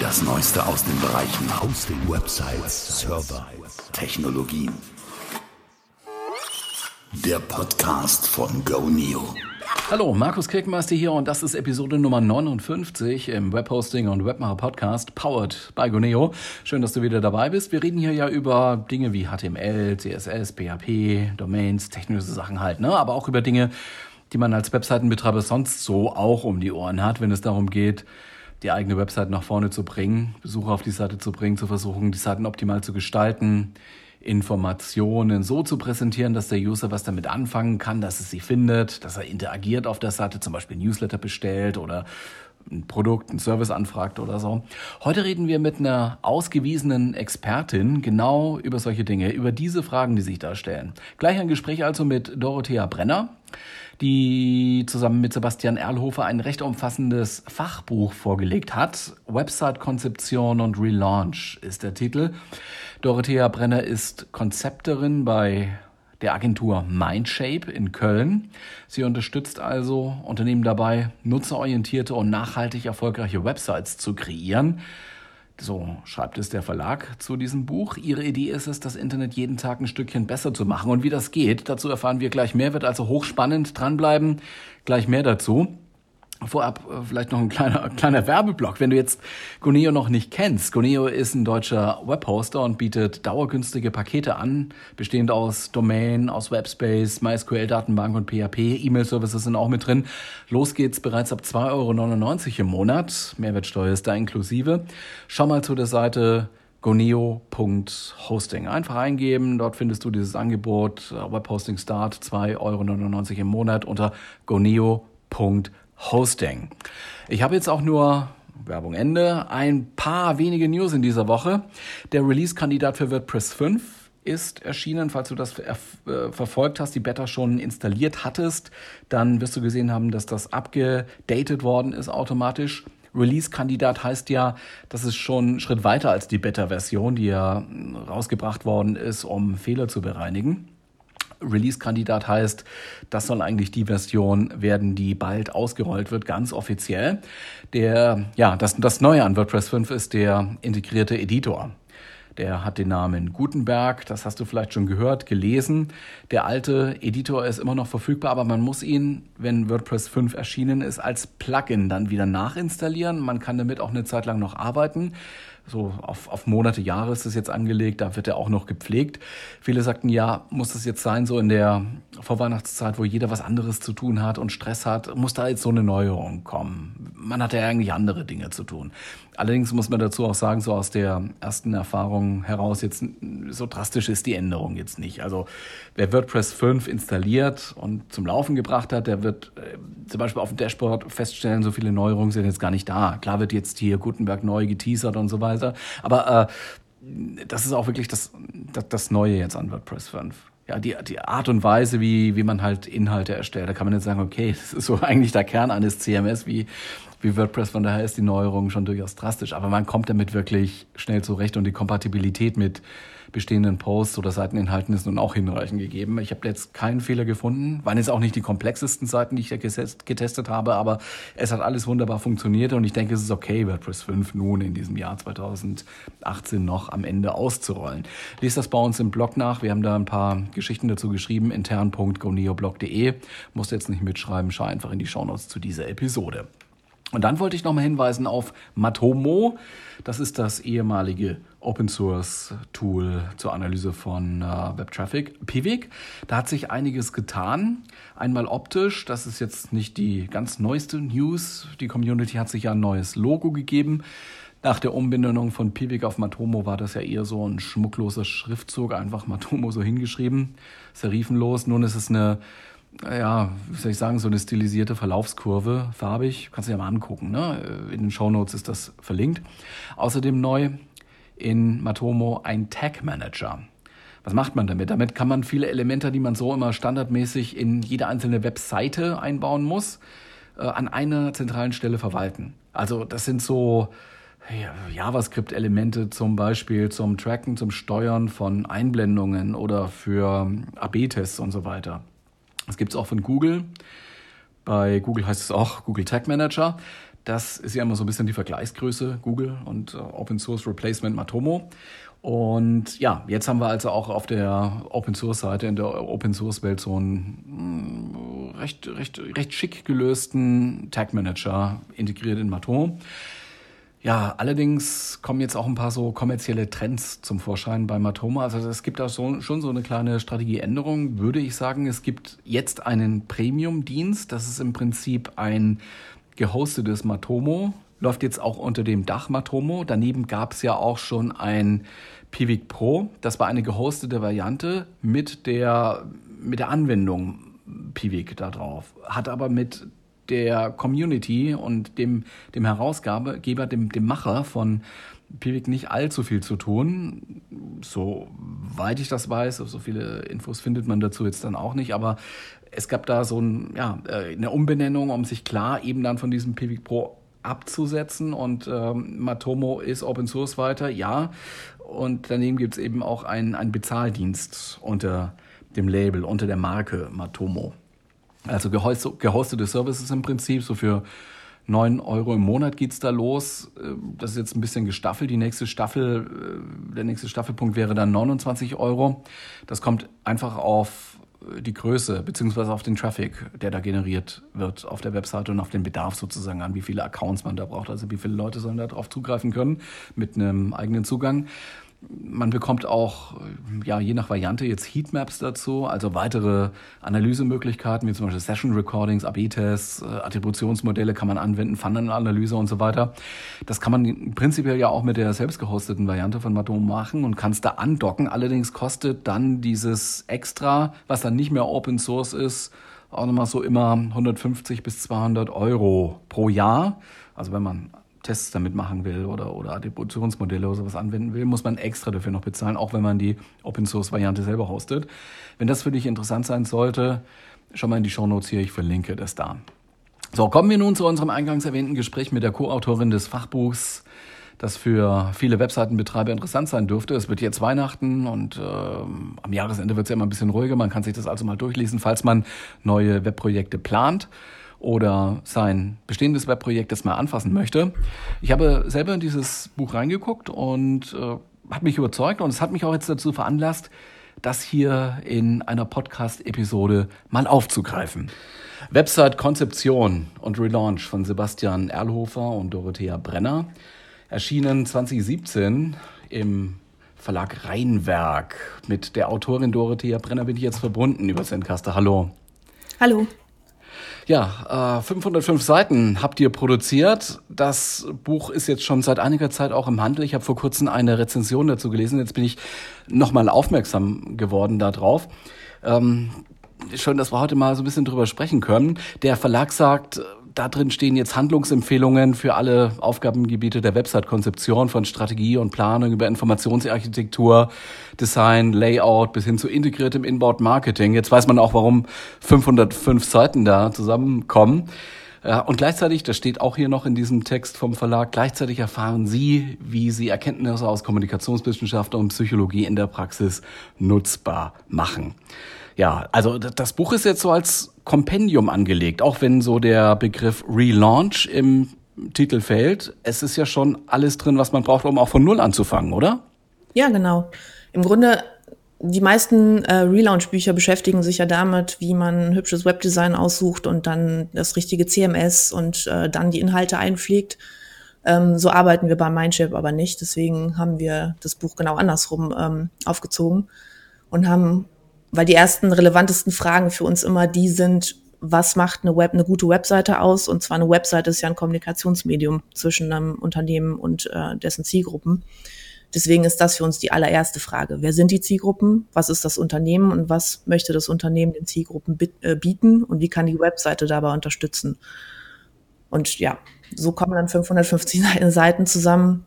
Das Neueste aus den Bereichen Hosting, Websites, Server, Technologien. Der Podcast von GoNeo. Hallo, Markus Kirkmeister hier und das ist Episode Nummer 59 im Webhosting und Webmacher Podcast, powered by Goneo. Schön, dass du wieder dabei bist. Wir reden hier ja über Dinge wie HTML, CSS, PHP, Domains, technische Sachen halt, ne? aber auch über Dinge, die man als Webseitenbetreiber sonst so auch um die Ohren hat, wenn es darum geht, die eigene Website nach vorne zu bringen, Besucher auf die Seite zu bringen, zu versuchen, die Seiten optimal zu gestalten, Informationen so zu präsentieren, dass der User was damit anfangen kann, dass es sie findet, dass er interagiert auf der Seite, zum Beispiel Newsletter bestellt oder ein Produkt, ein Service anfragt oder so. Heute reden wir mit einer ausgewiesenen Expertin genau über solche Dinge, über diese Fragen, die sich da stellen. Gleich ein Gespräch also mit Dorothea Brenner die zusammen mit Sebastian Erlhofer ein recht umfassendes Fachbuch vorgelegt hat. Website-Konzeption und Relaunch ist der Titel. Dorothea Brenner ist Konzepterin bei der Agentur Mindshape in Köln. Sie unterstützt also Unternehmen dabei, nutzerorientierte und nachhaltig erfolgreiche Websites zu kreieren. So schreibt es der Verlag zu diesem Buch. Ihre Idee ist es, das Internet jeden Tag ein Stückchen besser zu machen. Und wie das geht, dazu erfahren wir gleich mehr. Wird also hochspannend. Dranbleiben. Gleich mehr dazu. Vorab äh, vielleicht noch ein kleiner, kleiner Werbeblock. Wenn du jetzt Goneo noch nicht kennst, Goneo ist ein deutscher Webhoster und bietet dauergünstige Pakete an, bestehend aus Domain, aus Webspace, MySQL-Datenbank und PHP. E-Mail-Services sind auch mit drin. Los geht's bereits ab 2,99 Euro im Monat. Mehrwertsteuer ist da inklusive. Schau mal zu der Seite goneo.hosting. Einfach eingeben, dort findest du dieses Angebot, äh, Webhosting Start, 2,99 Euro im Monat unter goneo.hosting. Hosting. Ich habe jetzt auch nur Werbung Ende. Ein paar wenige News in dieser Woche. Der Release-Kandidat für WordPress 5 ist erschienen. Falls du das äh, verfolgt hast, die Beta schon installiert hattest, dann wirst du gesehen haben, dass das abgedatet worden ist automatisch. Release-Kandidat heißt ja, das ist schon ein Schritt weiter als die Beta-Version, die ja rausgebracht worden ist, um Fehler zu bereinigen. Release-Kandidat heißt, das soll eigentlich die Version werden, die bald ausgerollt wird, ganz offiziell. Der, ja, das, das Neue an WordPress 5 ist der integrierte Editor. Der hat den Namen Gutenberg, das hast du vielleicht schon gehört, gelesen. Der alte Editor ist immer noch verfügbar, aber man muss ihn, wenn WordPress 5 erschienen ist, als Plugin dann wieder nachinstallieren. Man kann damit auch eine Zeit lang noch arbeiten so auf, auf Monate, Jahre ist das jetzt angelegt, da wird er auch noch gepflegt. Viele sagten, ja, muss das jetzt sein, so in der Vorweihnachtszeit, wo jeder was anderes zu tun hat und Stress hat, muss da jetzt so eine Neuerung kommen. Man hat ja eigentlich andere Dinge zu tun. Allerdings muss man dazu auch sagen, so aus der ersten Erfahrung heraus, jetzt so drastisch ist die Änderung jetzt nicht. Also wer WordPress 5 installiert und zum Laufen gebracht hat, der wird äh, zum Beispiel auf dem Dashboard feststellen, so viele Neuerungen sind jetzt gar nicht da. Klar wird jetzt hier Gutenberg neu geteasert und so weiter, aber äh, das ist auch wirklich das, das, das Neue jetzt an WordPress 5 ja, die, die Art und Weise, wie, wie man halt Inhalte erstellt. Da kann man jetzt sagen, okay, das ist so eigentlich der Kern eines CMS wie, wie WordPress. Von daher ist die Neuerung schon durchaus drastisch. Aber man kommt damit wirklich schnell zurecht und die Kompatibilität mit bestehenden Posts oder Seiteninhalten ist nun auch hinreichend gegeben. Ich habe jetzt keinen Fehler gefunden. Waren jetzt auch nicht die komplexesten Seiten, die ich da getestet habe, aber es hat alles wunderbar funktioniert und ich denke, es ist okay, WordPress 5 nun in diesem Jahr 2018 noch am Ende auszurollen. Lest das bei uns im Blog nach. Wir haben da ein paar Geschichten dazu geschrieben, intern.goneoblog.de. Musst jetzt nicht mitschreiben, schau einfach in die Shownotes zu dieser Episode. Und dann wollte ich nochmal hinweisen auf Matomo. Das ist das ehemalige Open Source Tool zur Analyse von äh, Web Traffic. Pivik, da hat sich einiges getan. Einmal optisch, das ist jetzt nicht die ganz neueste News. Die Community hat sich ja ein neues Logo gegeben. Nach der Umbenennung von Pivik auf Matomo war das ja eher so ein schmuckloser Schriftzug, einfach Matomo so hingeschrieben, serifenlos. Nun ist es eine ja, wie soll ich sagen, so eine stilisierte Verlaufskurve, farbig. Kannst du dir mal angucken. Ne? In den Shownotes ist das verlinkt. Außerdem neu in Matomo ein Tag Manager. Was macht man damit? Damit kann man viele Elemente, die man so immer standardmäßig in jede einzelne Webseite einbauen muss, äh, an einer zentralen Stelle verwalten. Also das sind so JavaScript-Elemente zum Beispiel zum Tracken, zum Steuern von Einblendungen oder für AB-Tests und so weiter. Das gibt es auch von Google. Bei Google heißt es auch Google Tag Manager. Das ist ja immer so ein bisschen die Vergleichsgröße Google und äh, Open Source Replacement Matomo. Und ja, jetzt haben wir also auch auf der Open Source Seite, in der Open Source Welt so einen hm, recht, recht, recht schick gelösten Tag Manager integriert in Matomo. Ja, allerdings kommen jetzt auch ein paar so kommerzielle Trends zum Vorschein bei Matoma. Also es gibt da so, schon so eine kleine Strategieänderung, würde ich sagen. Es gibt jetzt einen Premium-Dienst. Das ist im Prinzip ein gehostetes Matomo. Läuft jetzt auch unter dem Dach Matomo. Daneben gab es ja auch schon ein Pivik Pro. Das war eine gehostete Variante mit der, mit der Anwendung Pivik da drauf. Hat aber mit der Community und dem, dem Herausgeber, dem, dem Macher von Pivik nicht allzu viel zu tun. Soweit ich das weiß, so viele Infos findet man dazu jetzt dann auch nicht, aber es gab da so ein, ja, äh, eine Umbenennung, um sich klar eben dann von diesem Pivik Pro abzusetzen und ähm, Matomo ist Open Source weiter, ja. Und daneben gibt es eben auch einen, einen Bezahldienst unter dem Label, unter der Marke Matomo. Also gehostete Services im Prinzip, so für 9 Euro im Monat geht's da los. Äh, das ist jetzt ein bisschen gestaffelt. Die nächste Staffel, äh, der nächste Staffelpunkt wäre dann 29 Euro. Das kommt einfach auf die Größe beziehungsweise auf den Traffic, der da generiert wird auf der Webseite und auf den Bedarf sozusagen an, wie viele Accounts man da braucht. Also wie viele Leute sollen da drauf zugreifen können mit einem eigenen Zugang. Man bekommt auch, ja, je nach Variante jetzt Heatmaps dazu, also weitere Analysemöglichkeiten, wie zum Beispiel Session Recordings, AB-Tests, äh, Attributionsmodelle kann man anwenden, Funnel-Analyse und so weiter. Das kann man prinzipiell ja auch mit der selbst gehosteten Variante von Maton machen und kann es da andocken. Allerdings kostet dann dieses Extra, was dann nicht mehr Open Source ist, auch nochmal so immer 150 bis 200 Euro pro Jahr. Also wenn man Tests damit machen will oder, oder Attributionsmodelle oder sowas anwenden will, muss man extra dafür noch bezahlen, auch wenn man die Open Source Variante selber hostet. Wenn das für dich interessant sein sollte, schau mal in die Show Notes hier, ich verlinke das da. So, kommen wir nun zu unserem eingangs erwähnten Gespräch mit der Co-Autorin des Fachbuchs, das für viele Webseitenbetreiber interessant sein dürfte. Es wird jetzt Weihnachten und äh, am Jahresende wird es ja immer ein bisschen ruhiger. Man kann sich das also mal durchlesen, falls man neue Webprojekte plant oder sein bestehendes Webprojekt jetzt mal anfassen möchte. Ich habe selber in dieses Buch reingeguckt und äh, hat mich überzeugt und es hat mich auch jetzt dazu veranlasst, das hier in einer Podcast-Episode mal aufzugreifen. Website Konzeption und Relaunch von Sebastian Erlhofer und Dorothea Brenner erschienen 2017 im Verlag Rheinwerk. Mit der Autorin Dorothea Brenner bin ich jetzt verbunden über Zencaster. Hallo. Hallo. Ja, äh, 505 Seiten habt ihr produziert. Das Buch ist jetzt schon seit einiger Zeit auch im Handel. Ich habe vor kurzem eine Rezension dazu gelesen. Jetzt bin ich nochmal aufmerksam geworden darauf. Ähm, schön, dass wir heute mal so ein bisschen drüber sprechen können. Der Verlag sagt, da drin stehen jetzt Handlungsempfehlungen für alle Aufgabengebiete der Website-Konzeption von Strategie und Planung über Informationsarchitektur, Design, Layout bis hin zu integriertem Inbound-Marketing. Jetzt weiß man auch, warum 505 Seiten da zusammenkommen. Ja, und gleichzeitig, das steht auch hier noch in diesem Text vom Verlag, gleichzeitig erfahren Sie, wie Sie Erkenntnisse aus Kommunikationswissenschaft und Psychologie in der Praxis nutzbar machen. Ja, also das Buch ist jetzt so als Kompendium angelegt, auch wenn so der Begriff Relaunch im Titel fällt. Es ist ja schon alles drin, was man braucht, um auch von Null anzufangen, oder? Ja, genau. Im Grunde, die meisten äh, Relaunch-Bücher beschäftigen sich ja damit, wie man hübsches Webdesign aussucht und dann das richtige CMS und äh, dann die Inhalte einpflegt. Ähm, so arbeiten wir bei Mindship aber nicht. Deswegen haben wir das Buch genau andersrum ähm, aufgezogen und haben weil die ersten relevantesten Fragen für uns immer die sind, was macht eine Web, eine gute Webseite aus? Und zwar eine Webseite ist ja ein Kommunikationsmedium zwischen einem Unternehmen und äh, dessen Zielgruppen. Deswegen ist das für uns die allererste Frage. Wer sind die Zielgruppen? Was ist das Unternehmen und was möchte das Unternehmen den Zielgruppen äh, bieten? Und wie kann die Webseite dabei unterstützen? Und ja, so kommen dann 550 Seiten zusammen,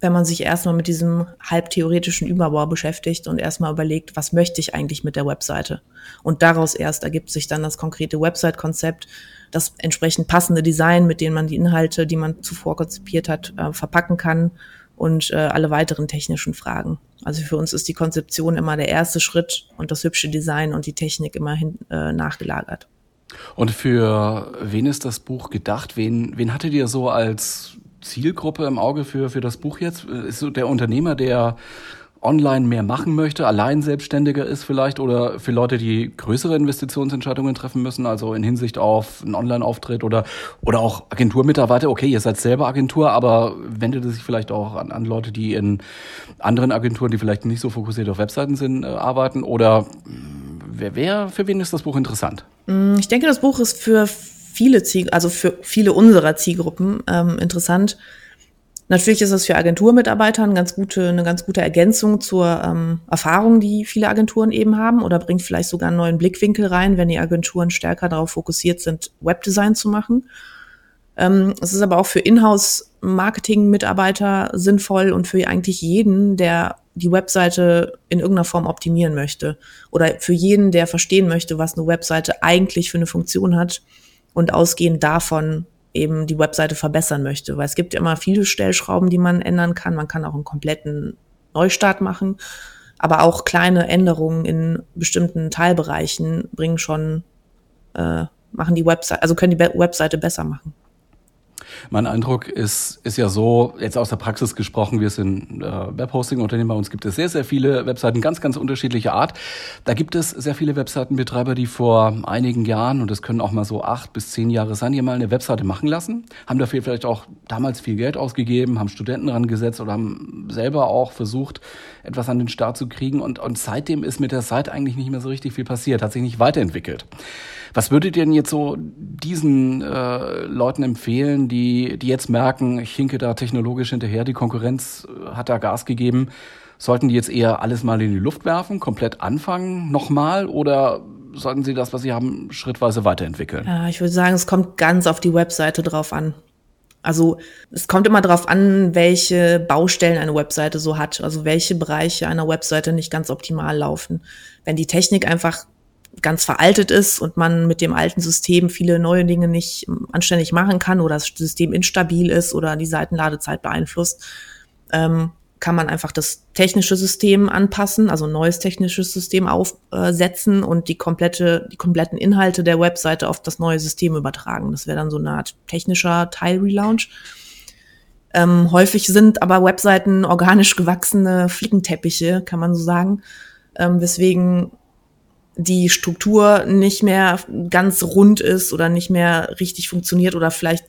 wenn man sich erstmal mit diesem halb theoretischen Überbau beschäftigt und erstmal überlegt, was möchte ich eigentlich mit der Webseite? Und daraus erst ergibt sich dann das konkrete Website-Konzept, das entsprechend passende Design, mit dem man die Inhalte, die man zuvor konzipiert hat, äh, verpacken kann und äh, alle weiteren technischen Fragen. Also für uns ist die Konzeption immer der erste Schritt und das hübsche Design und die Technik immer hin, äh, nachgelagert. Und für wen ist das Buch gedacht? Wen, wen hattet ihr so als Zielgruppe im Auge für, für das Buch jetzt? Ist so der Unternehmer, der online mehr machen möchte, allein selbstständiger ist vielleicht oder für Leute, die größere Investitionsentscheidungen treffen müssen, also in Hinsicht auf einen Online-Auftritt oder, oder auch Agenturmitarbeiter. Okay, ihr seid selber Agentur, aber wendet es sich vielleicht auch an, an Leute, die in anderen Agenturen, die vielleicht nicht so fokussiert auf Webseiten sind, äh, arbeiten oder wer, wer, für wen ist das Buch interessant? Mm, ich denke, das Buch ist für viele Ziel, also für viele unserer Zielgruppen ähm, interessant. Natürlich ist es für Agenturmitarbeiter eine ganz gute, eine ganz gute Ergänzung zur ähm, Erfahrung, die viele Agenturen eben haben oder bringt vielleicht sogar einen neuen Blickwinkel rein, wenn die Agenturen stärker darauf fokussiert sind, Webdesign zu machen. Ähm, es ist aber auch für Inhouse-Marketing-Mitarbeiter sinnvoll und für eigentlich jeden, der die Webseite in irgendeiner Form optimieren möchte oder für jeden, der verstehen möchte, was eine Webseite eigentlich für eine Funktion hat und ausgehend davon eben die Webseite verbessern möchte. Weil es gibt immer viele Stellschrauben, die man ändern kann. Man kann auch einen kompletten Neustart machen. Aber auch kleine Änderungen in bestimmten Teilbereichen bringen schon, äh, machen die Webseite, also können die Webseite besser machen. Mein Eindruck ist, ist ja so, jetzt aus der Praxis gesprochen, wir sind äh, Webhosting-Unternehmen, bei uns gibt es sehr, sehr viele Webseiten, ganz, ganz unterschiedlicher Art. Da gibt es sehr viele Webseitenbetreiber, die vor einigen Jahren, und das können auch mal so acht bis zehn Jahre sein, die mal eine Webseite machen lassen, haben dafür vielleicht auch damals viel Geld ausgegeben, haben Studenten rangesetzt oder haben selber auch versucht, etwas an den Start zu kriegen. Und, und seitdem ist mit der Seite eigentlich nicht mehr so richtig viel passiert, hat sich nicht weiterentwickelt. Was würdet ihr denn jetzt so diesen äh, Leuten empfehlen, die, die jetzt merken, ich hinke da technologisch hinterher, die Konkurrenz äh, hat da Gas gegeben? Sollten die jetzt eher alles mal in die Luft werfen, komplett anfangen nochmal oder sollten sie das, was sie haben, schrittweise weiterentwickeln? Ja, ich würde sagen, es kommt ganz auf die Webseite drauf an. Also es kommt immer darauf an, welche Baustellen eine Webseite so hat, also welche Bereiche einer Webseite nicht ganz optimal laufen. Wenn die Technik einfach ganz veraltet ist und man mit dem alten System viele neue Dinge nicht anständig machen kann oder das System instabil ist oder die Seitenladezeit beeinflusst, ähm, kann man einfach das technische System anpassen, also ein neues technisches System aufsetzen und die komplette, die kompletten Inhalte der Webseite auf das neue System übertragen. Das wäre dann so eine Art technischer Teil-Relaunch. Ähm, häufig sind aber Webseiten organisch gewachsene Flickenteppiche, kann man so sagen, ähm, weswegen die Struktur nicht mehr ganz rund ist oder nicht mehr richtig funktioniert oder vielleicht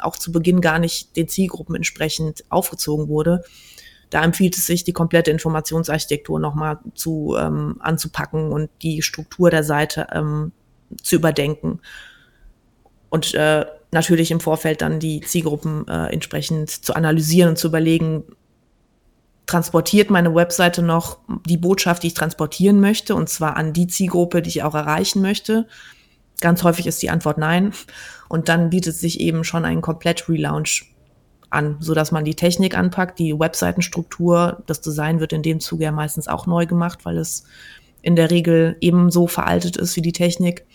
auch zu Beginn gar nicht den Zielgruppen entsprechend aufgezogen wurde. Da empfiehlt es sich, die komplette Informationsarchitektur nochmal zu ähm, anzupacken und die Struktur der Seite ähm, zu überdenken. Und äh, natürlich im Vorfeld dann die Zielgruppen äh, entsprechend zu analysieren und zu überlegen, transportiert meine Webseite noch die Botschaft, die ich transportieren möchte, und zwar an die Zielgruppe, die ich auch erreichen möchte. Ganz häufig ist die Antwort nein. Und dann bietet sich eben schon ein komplett Relaunch an, so dass man die Technik anpackt, die Webseitenstruktur, das Design wird in dem Zuge ja meistens auch neu gemacht, weil es in der Regel ebenso veraltet ist wie die Technik.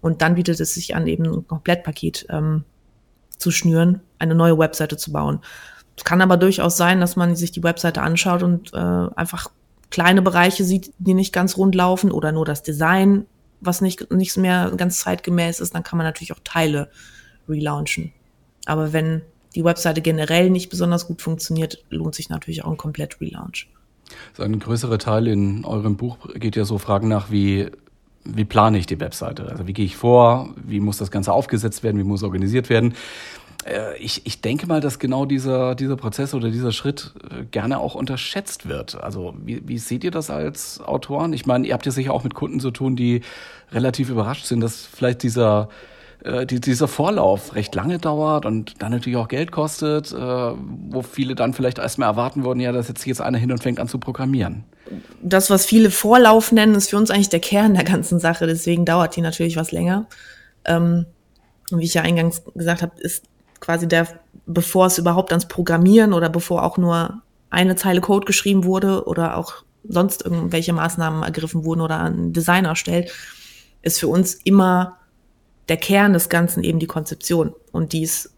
Und dann bietet es sich an, eben ein Komplettpaket ähm, zu schnüren, eine neue Webseite zu bauen. Es kann aber durchaus sein, dass man sich die Webseite anschaut und äh, einfach kleine Bereiche sieht, die nicht ganz rund laufen oder nur das Design, was nicht, nicht mehr ganz zeitgemäß ist, dann kann man natürlich auch Teile relaunchen. Aber wenn die Webseite generell nicht besonders gut funktioniert, lohnt sich natürlich auch ein komplett Relaunch. So ein größerer Teil in eurem Buch geht ja so Fragen nach, wie, wie plane ich die Webseite? Also wie gehe ich vor? Wie muss das Ganze aufgesetzt werden? Wie muss organisiert werden? Äh, ich, ich denke mal, dass genau dieser, dieser Prozess oder dieser Schritt äh, gerne auch unterschätzt wird. Also wie, wie seht ihr das als Autoren? Ich meine, ihr habt ja sicher auch mit Kunden zu tun, die relativ überrascht sind, dass vielleicht dieser äh, die, dieser Vorlauf recht lange dauert und dann natürlich auch Geld kostet, äh, wo viele dann vielleicht erstmal erwarten würden, ja, da setzt sich jetzt einer hin und fängt an zu programmieren. Das, was viele Vorlauf nennen, ist für uns eigentlich der Kern der ganzen Sache, deswegen dauert die natürlich was länger. Ähm, und wie ich ja eingangs gesagt habe, ist quasi der, bevor es überhaupt ans Programmieren oder bevor auch nur eine Zeile Code geschrieben wurde oder auch sonst irgendwelche Maßnahmen ergriffen wurden oder ein Design erstellt, ist für uns immer der Kern des Ganzen eben die Konzeption. Und die ist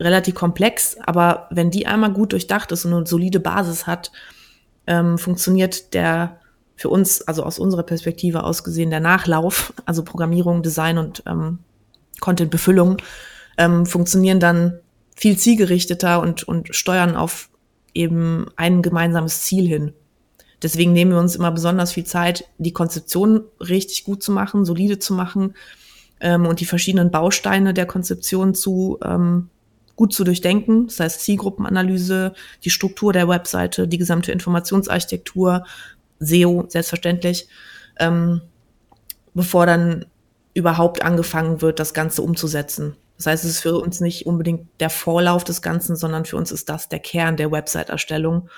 relativ komplex, aber wenn die einmal gut durchdacht ist und eine solide Basis hat, ähm, funktioniert der für uns, also aus unserer Perspektive aus gesehen, der Nachlauf, also Programmierung, Design und ähm, Content-Befüllung, ähm, funktionieren dann viel zielgerichteter und, und steuern auf eben ein gemeinsames Ziel hin. Deswegen nehmen wir uns immer besonders viel Zeit, die Konzeption richtig gut zu machen, solide zu machen ähm, und die verschiedenen Bausteine der Konzeption zu ähm, gut zu durchdenken. Das heißt Zielgruppenanalyse, die Struktur der Webseite, die gesamte Informationsarchitektur, SEO selbstverständlich, ähm, bevor dann überhaupt angefangen wird, das Ganze umzusetzen. Das heißt, es ist für uns nicht unbedingt der Vorlauf des Ganzen, sondern für uns ist das der Kern der Website-Erstellung.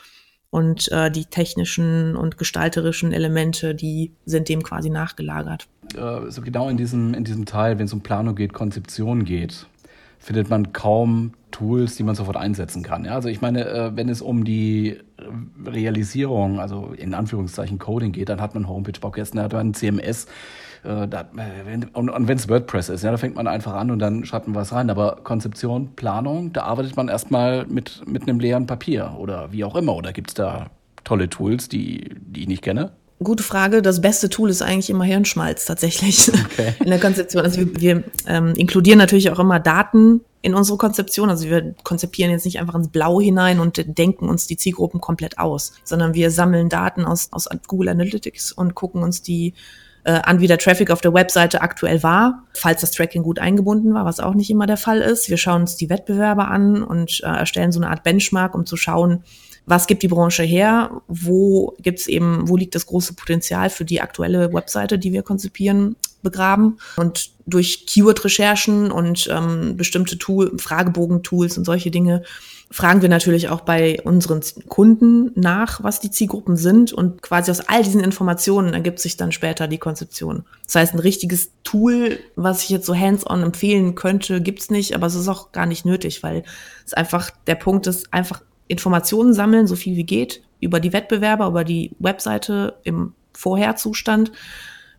Und äh, die technischen und gestalterischen Elemente, die sind dem quasi nachgelagert. Äh, so genau in diesem, in diesem Teil, wenn es um Planung geht, Konzeption geht, findet man kaum Tools, die man sofort einsetzen kann. Ja, also ich meine, äh, wenn es um die Realisierung, also in Anführungszeichen Coding geht, dann hat man Homepage-Baukästen, dann hat man CMS, äh, da, äh, und, und wenn es WordPress ist, ja, da fängt man einfach an und dann schreibt man was rein. Aber Konzeption, Planung, da arbeitet man erstmal mit, mit einem leeren Papier oder wie auch immer. Oder gibt es da tolle Tools, die, die ich nicht kenne? Gute Frage. Das beste Tool ist eigentlich immer Hirnschmalz tatsächlich okay. in der Konzeption. Also wir, wir ähm, inkludieren natürlich auch immer Daten in unsere Konzeption. Also wir konzipieren jetzt nicht einfach ins Blau hinein und denken uns die Zielgruppen komplett aus, sondern wir sammeln Daten aus, aus Google Analytics und gucken uns die äh, an, wie der Traffic auf der Webseite aktuell war, falls das Tracking gut eingebunden war, was auch nicht immer der Fall ist. Wir schauen uns die Wettbewerber an und äh, erstellen so eine Art Benchmark, um zu schauen, was gibt die Branche her, wo gibt's eben, wo liegt das große Potenzial für die aktuelle Webseite, die wir konzipieren, begraben. Und durch Keyword-Recherchen und ähm, bestimmte Tool, Fragebogen-Tools und solche Dinge fragen wir natürlich auch bei unseren Kunden nach, was die Zielgruppen sind und quasi aus all diesen Informationen ergibt sich dann später die Konzeption. Das heißt, ein richtiges Tool, was ich jetzt so hands-on empfehlen könnte, gibt's nicht, aber es ist auch gar nicht nötig, weil es einfach der Punkt ist, einfach Informationen sammeln, so viel wie geht, über die Wettbewerber, über die Webseite im Vorherzustand.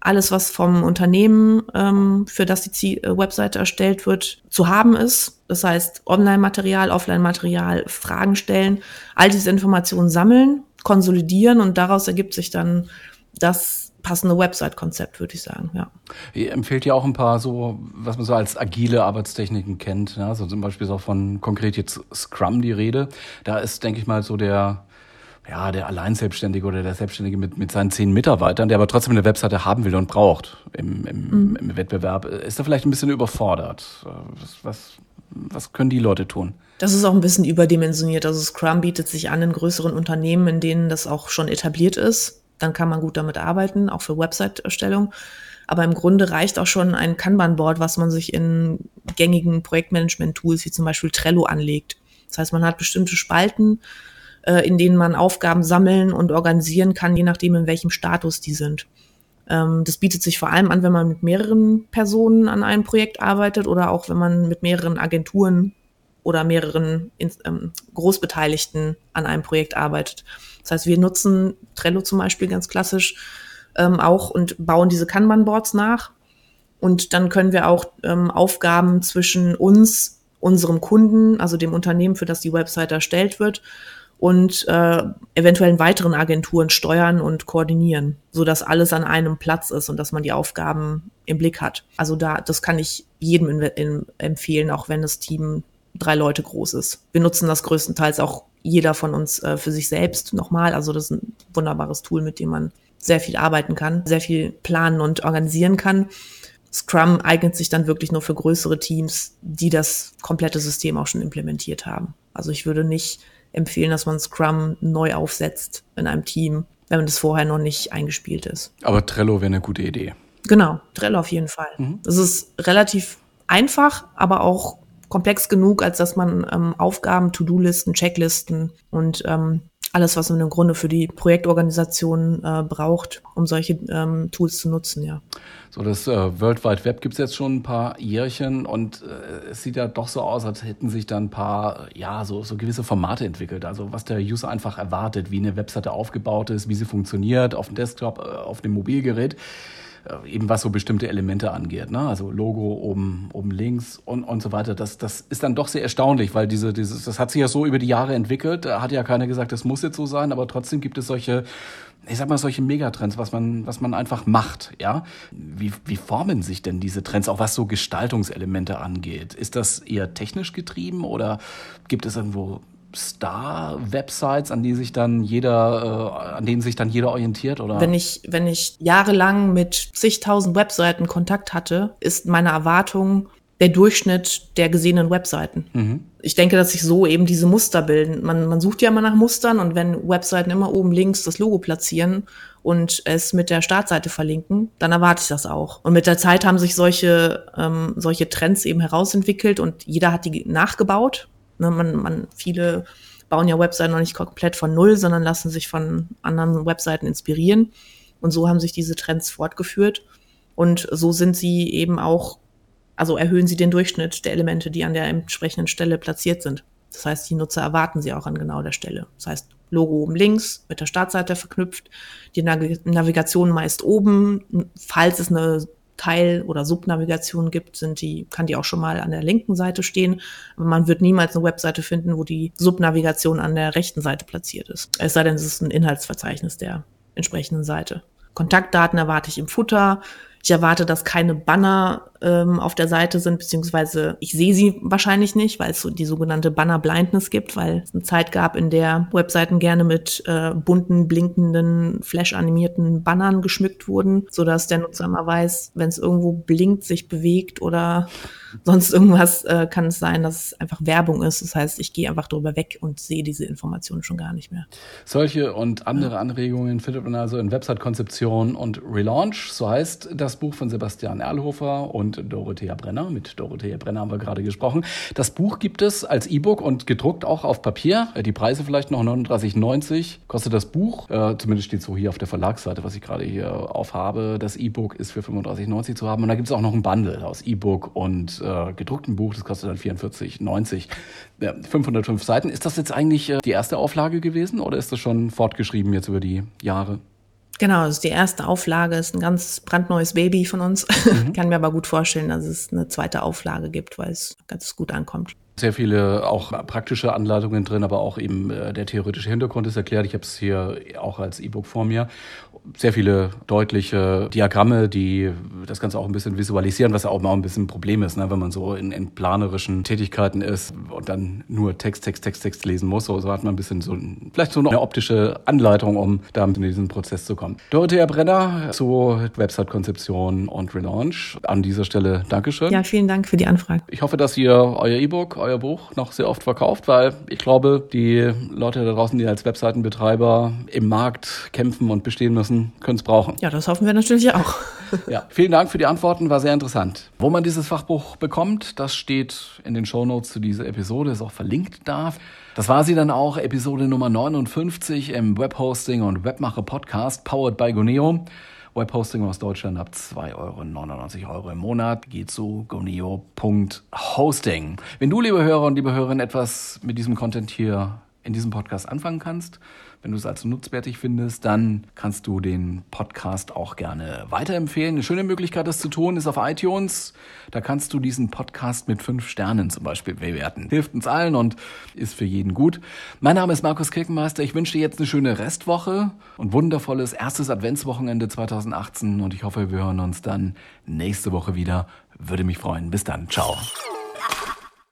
Alles, was vom Unternehmen, ähm, für das die äh, Webseite erstellt wird, zu haben ist. Das heißt, Online-Material, Offline-Material, Fragen stellen, all diese Informationen sammeln, konsolidieren und daraus ergibt sich dann das passende Website-Konzept, würde ich sagen, ja. Ihr empfiehlt ja auch ein paar so, was man so als agile Arbeitstechniken kennt. Ja? So zum Beispiel ist auch von konkret jetzt Scrum die Rede. Da ist, denke ich mal, so der, ja, der Alleinselbstständige oder der Selbstständige mit, mit seinen zehn Mitarbeitern, der aber trotzdem eine Webseite haben will und braucht im, im, mhm. im Wettbewerb, ist da vielleicht ein bisschen überfordert. Was, was, was können die Leute tun? Das ist auch ein bisschen überdimensioniert. Also Scrum bietet sich an in größeren Unternehmen, in denen das auch schon etabliert ist dann kann man gut damit arbeiten, auch für Website-Erstellung. Aber im Grunde reicht auch schon ein Kanban-Board, was man sich in gängigen Projektmanagement-Tools wie zum Beispiel Trello anlegt. Das heißt, man hat bestimmte Spalten, äh, in denen man Aufgaben sammeln und organisieren kann, je nachdem, in welchem Status die sind. Ähm, das bietet sich vor allem an, wenn man mit mehreren Personen an einem Projekt arbeitet oder auch wenn man mit mehreren Agenturen oder mehreren ähm, Großbeteiligten an einem Projekt arbeitet. Das heißt, wir nutzen Trello zum Beispiel ganz klassisch ähm, auch und bauen diese Kanban-Boards nach. Und dann können wir auch ähm, Aufgaben zwischen uns, unserem Kunden, also dem Unternehmen, für das die Website erstellt wird, und äh, eventuellen weiteren Agenturen steuern und koordinieren, so dass alles an einem Platz ist und dass man die Aufgaben im Blick hat. Also da, das kann ich jedem in, in, empfehlen, auch wenn das Team drei Leute groß ist. Wir nutzen das größtenteils auch jeder von uns äh, für sich selbst nochmal. Also das ist ein wunderbares Tool, mit dem man sehr viel arbeiten kann, sehr viel planen und organisieren kann. Scrum eignet sich dann wirklich nur für größere Teams, die das komplette System auch schon implementiert haben. Also ich würde nicht empfehlen, dass man Scrum neu aufsetzt in einem Team, wenn man das vorher noch nicht eingespielt ist. Aber Trello wäre eine gute Idee. Genau, Trello auf jeden Fall. Mhm. Das ist relativ einfach, aber auch komplex genug, als dass man ähm, Aufgaben, To-Do-Listen, Checklisten und ähm, alles, was man im Grunde für die Projektorganisation äh, braucht, um solche ähm, Tools zu nutzen, ja. So, das äh, World Wide Web gibt es jetzt schon ein paar Jährchen und äh, es sieht ja doch so aus, als hätten sich da ein paar, ja, so, so gewisse Formate entwickelt. Also was der User einfach erwartet, wie eine Webseite aufgebaut ist, wie sie funktioniert, auf dem Desktop, äh, auf dem Mobilgerät. Äh, eben was so bestimmte Elemente angeht, ne? also Logo oben, oben links und, und so weiter. Das, das ist dann doch sehr erstaunlich, weil diese, dieses, das hat sich ja so über die Jahre entwickelt. Da hat ja keiner gesagt, das muss jetzt so sein, aber trotzdem gibt es solche ich sag mal, solche Megatrends, was man, was man einfach macht, ja. Wie, wie formen sich denn diese Trends, auch was so Gestaltungselemente angeht? Ist das eher technisch getrieben oder gibt es irgendwo Star-Websites, an die sich dann jeder, äh, an denen sich dann jeder orientiert, oder? Wenn ich, wenn ich jahrelang mit zigtausend Webseiten Kontakt hatte, ist meine Erwartung, der Durchschnitt der gesehenen Webseiten. Mhm. Ich denke, dass sich so eben diese Muster bilden. Man, man sucht ja immer nach Mustern und wenn Webseiten immer oben links das Logo platzieren und es mit der Startseite verlinken, dann erwarte ich das auch. Und mit der Zeit haben sich solche, ähm, solche Trends eben herausentwickelt und jeder hat die nachgebaut. Ne, man, man, viele bauen ja Webseiten noch nicht komplett von Null, sondern lassen sich von anderen Webseiten inspirieren. Und so haben sich diese Trends fortgeführt. Und so sind sie eben auch also erhöhen sie den Durchschnitt der Elemente, die an der entsprechenden Stelle platziert sind. Das heißt, die Nutzer erwarten sie auch an genau der Stelle. Das heißt, Logo oben links mit der Startseite verknüpft, die Navigation meist oben. Falls es eine Teil- oder Subnavigation gibt, sind die, kann die auch schon mal an der linken Seite stehen. Aber man wird niemals eine Webseite finden, wo die Subnavigation an der rechten Seite platziert ist. Es sei denn, es ist ein Inhaltsverzeichnis der entsprechenden Seite. Kontaktdaten erwarte ich im Futter. Ich erwarte, dass keine Banner ähm, auf der Seite sind, beziehungsweise ich sehe sie wahrscheinlich nicht, weil es so die sogenannte Banner Blindness gibt, weil es eine Zeit gab, in der Webseiten gerne mit äh, bunten, blinkenden, flash-animierten Bannern geschmückt wurden, sodass der Nutzer immer weiß, wenn es irgendwo blinkt, sich bewegt oder sonst irgendwas, äh, kann es sein, dass es einfach Werbung ist. Das heißt, ich gehe einfach drüber weg und sehe diese Informationen schon gar nicht mehr. Solche und andere Anregungen findet man also in Website-Konzeption und Relaunch. So heißt das Buch von Sebastian Erlhofer und Dorothea Brenner. Mit Dorothea Brenner haben wir gerade gesprochen. Das Buch gibt es als E-Book und gedruckt auch auf Papier. Die Preise vielleicht noch 39,90 kostet das Buch. Äh, zumindest steht so hier auf der Verlagsseite, was ich gerade hier aufhabe. Das E-Book ist für 35,90 zu haben. Und da gibt es auch noch ein Bundle aus E-Book und äh, gedruckten Buch. Das kostet dann 44,90. Ja, 505 Seiten. Ist das jetzt eigentlich äh, die erste Auflage gewesen oder ist das schon fortgeschrieben jetzt über die Jahre? Genau, das ist die erste Auflage, ist ein ganz brandneues Baby von uns. Mhm. Kann mir aber gut vorstellen, dass es eine zweite Auflage gibt, weil es ganz gut ankommt. Sehr viele auch praktische Anleitungen drin, aber auch eben äh, der theoretische Hintergrund ist erklärt. Ich habe es hier auch als E-Book vor mir sehr viele deutliche Diagramme, die das Ganze auch ein bisschen visualisieren, was ja auch mal ein bisschen ein Problem ist, ne? wenn man so in, in planerischen Tätigkeiten ist und dann nur Text, Text, Text, Text lesen muss. So, so hat man ein bisschen so vielleicht so eine optische Anleitung, um da in diesen Prozess zu kommen. Dorothea Brenner zu Website-Konzeption und Relaunch. An dieser Stelle Dankeschön. Ja, vielen Dank für die Anfrage. Ich hoffe, dass ihr euer E-Book, euer Buch noch sehr oft verkauft, weil ich glaube, die Leute da draußen, die als Webseitenbetreiber im Markt kämpfen und bestehen müssen, können es brauchen. Ja, das hoffen wir natürlich auch. ja, vielen Dank für die Antworten, war sehr interessant. Wo man dieses Fachbuch bekommt, das steht in den Shownotes zu dieser Episode, ist auch verlinkt da. Das war sie dann auch, Episode Nummer 59 im Webhosting und Webmacher Podcast, powered by Goneo. Webhosting aus Deutschland ab 2,99 Euro im Monat. Geht zu goneo.hosting. Wenn du, liebe Hörer und liebe Hörerinnen, etwas mit diesem Content hier in diesem Podcast anfangen kannst, wenn du es als nutzwertig findest, dann kannst du den Podcast auch gerne weiterempfehlen. Eine schöne Möglichkeit, das zu tun, ist auf iTunes. Da kannst du diesen Podcast mit fünf Sternen zum Beispiel bewerten. Hilft uns allen und ist für jeden gut. Mein Name ist Markus Kirkenmeister. Ich wünsche dir jetzt eine schöne Restwoche und wundervolles erstes Adventswochenende 2018 und ich hoffe, wir hören uns dann nächste Woche wieder. Würde mich freuen. Bis dann. Ciao.